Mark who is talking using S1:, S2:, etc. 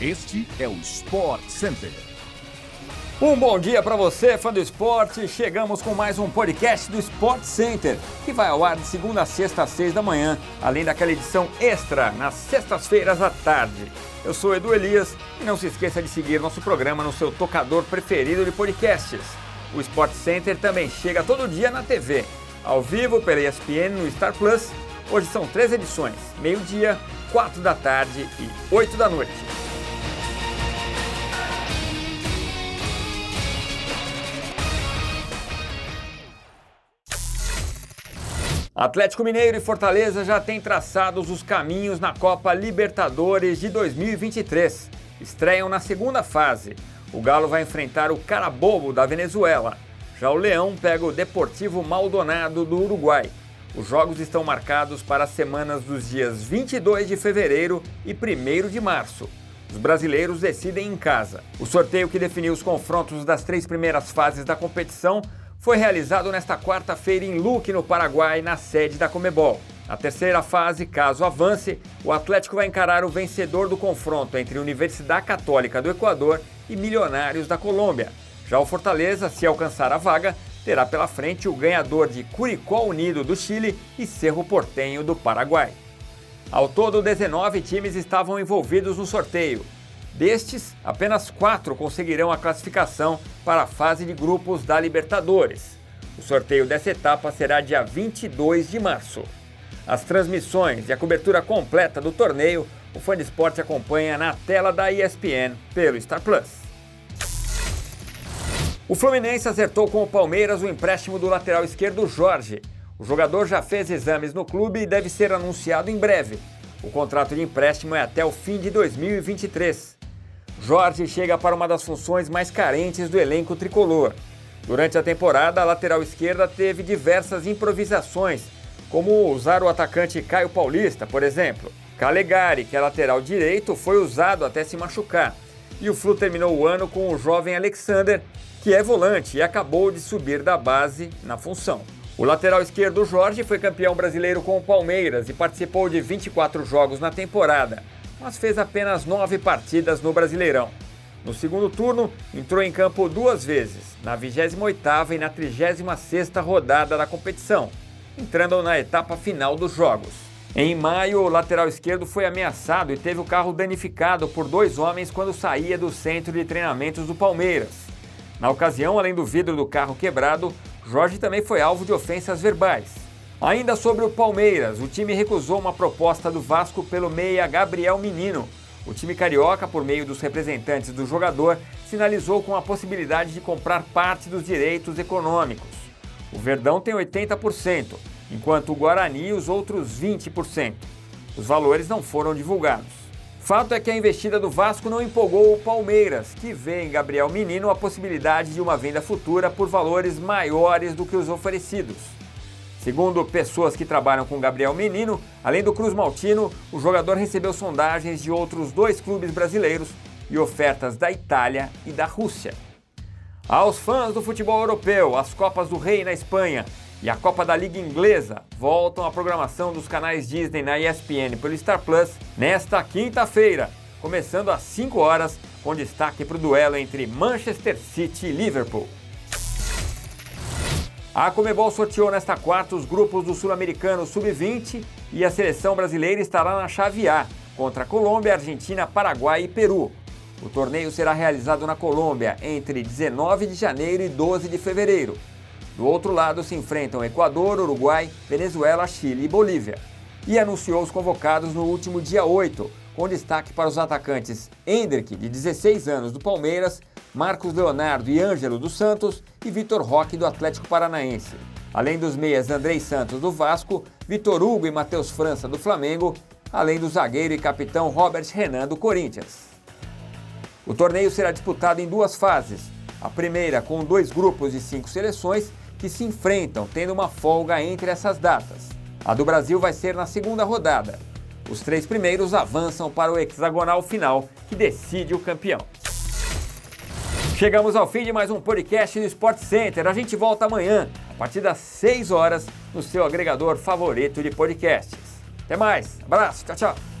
S1: Este é o Sport Center.
S2: Um bom dia para você, fã do esporte. Chegamos com mais um podcast do Sport Center, que vai ao ar de segunda a sexta às seis da manhã, além daquela edição extra nas sextas-feiras à tarde. Eu sou Edu Elias e não se esqueça de seguir nosso programa no seu tocador preferido de podcasts. O Sport Center também chega todo dia na TV, ao vivo pela ESPN no Star Plus. Hoje são três edições: meio-dia, quatro da tarde e oito da noite. Atlético Mineiro e Fortaleza já têm traçados os caminhos na Copa Libertadores de 2023. Estreiam na segunda fase. O Galo vai enfrentar o Carabobo da Venezuela. Já o Leão pega o Deportivo Maldonado do Uruguai. Os jogos estão marcados para as semanas dos dias 22 de fevereiro e 1 de março. Os brasileiros decidem em casa. O sorteio que definiu os confrontos das três primeiras fases da competição foi realizado nesta quarta-feira em Luque, no Paraguai, na sede da Comebol. Na terceira fase, caso avance, o Atlético vai encarar o vencedor do confronto entre Universidade Católica do Equador e Milionários da Colômbia. Já o Fortaleza, se alcançar a vaga, terá pela frente o ganhador de Curicó Unido do Chile e Cerro Portenho do Paraguai. Ao todo, 19 times estavam envolvidos no sorteio. Destes, apenas quatro conseguirão a classificação para a fase de grupos da Libertadores. O sorteio dessa etapa será dia 22 de março. As transmissões e a cobertura completa do torneio o Fã de Esporte acompanha na tela da ESPN pelo Star Plus. O Fluminense acertou com o Palmeiras o empréstimo do lateral esquerdo Jorge. O jogador já fez exames no clube e deve ser anunciado em breve. O contrato de empréstimo é até o fim de 2023. Jorge chega para uma das funções mais carentes do elenco tricolor. Durante a temporada, a lateral esquerda teve diversas improvisações, como usar o atacante Caio Paulista, por exemplo. Calegari, que é lateral direito, foi usado até se machucar. E o Flu terminou o ano com o jovem Alexander, que é volante e acabou de subir da base na função. O lateral esquerdo Jorge foi campeão brasileiro com o Palmeiras e participou de 24 jogos na temporada mas fez apenas nove partidas no Brasileirão. No segundo turno, entrou em campo duas vezes, na 28ª e na 36ª rodada da competição, entrando na etapa final dos jogos. Em maio, o lateral esquerdo foi ameaçado e teve o carro danificado por dois homens quando saía do centro de treinamentos do Palmeiras. Na ocasião, além do vidro do carro quebrado, Jorge também foi alvo de ofensas verbais. Ainda sobre o Palmeiras, o time recusou uma proposta do Vasco pelo meia Gabriel Menino. O time carioca, por meio dos representantes do jogador, sinalizou com a possibilidade de comprar parte dos direitos econômicos. O Verdão tem 80%, enquanto o Guarani os outros 20%. Os valores não foram divulgados. Fato é que a investida do Vasco não empolgou o Palmeiras, que vê em Gabriel Menino a possibilidade de uma venda futura por valores maiores do que os oferecidos. Segundo pessoas que trabalham com Gabriel Menino, além do Cruz Maltino, o jogador recebeu sondagens de outros dois clubes brasileiros e ofertas da Itália e da Rússia. Aos fãs do futebol europeu, as Copas do Rei na Espanha e a Copa da Liga Inglesa voltam à programação dos canais Disney na ESPN pelo Star Plus nesta quinta-feira, começando às 5 horas, com destaque para o duelo entre Manchester City e Liverpool. A Comebol sorteou nesta quarta os grupos do Sul-Americano Sub-20 e a seleção brasileira estará na chave A, contra Colômbia, Argentina, Paraguai e Peru. O torneio será realizado na Colômbia entre 19 de janeiro e 12 de fevereiro. Do outro lado se enfrentam Equador, Uruguai, Venezuela, Chile e Bolívia. E anunciou os convocados no último dia 8, com destaque para os atacantes Hendrick, de 16 anos, do Palmeiras, Marcos Leonardo e Ângelo dos Santos e Vitor Roque do Atlético Paranaense. Além dos meias Andrei Santos do Vasco, Vitor Hugo e Matheus França do Flamengo, além do zagueiro e capitão Robert Renan do Corinthians. O torneio será disputado em duas fases. A primeira com dois grupos de cinco seleções que se enfrentam, tendo uma folga entre essas datas. A do Brasil vai ser na segunda rodada. Os três primeiros avançam para o hexagonal final, que decide o campeão. Chegamos ao fim de mais um podcast do Sport Center. A gente volta amanhã, a partir das 6 horas, no seu agregador favorito de podcasts. Até mais, abraço, tchau, tchau.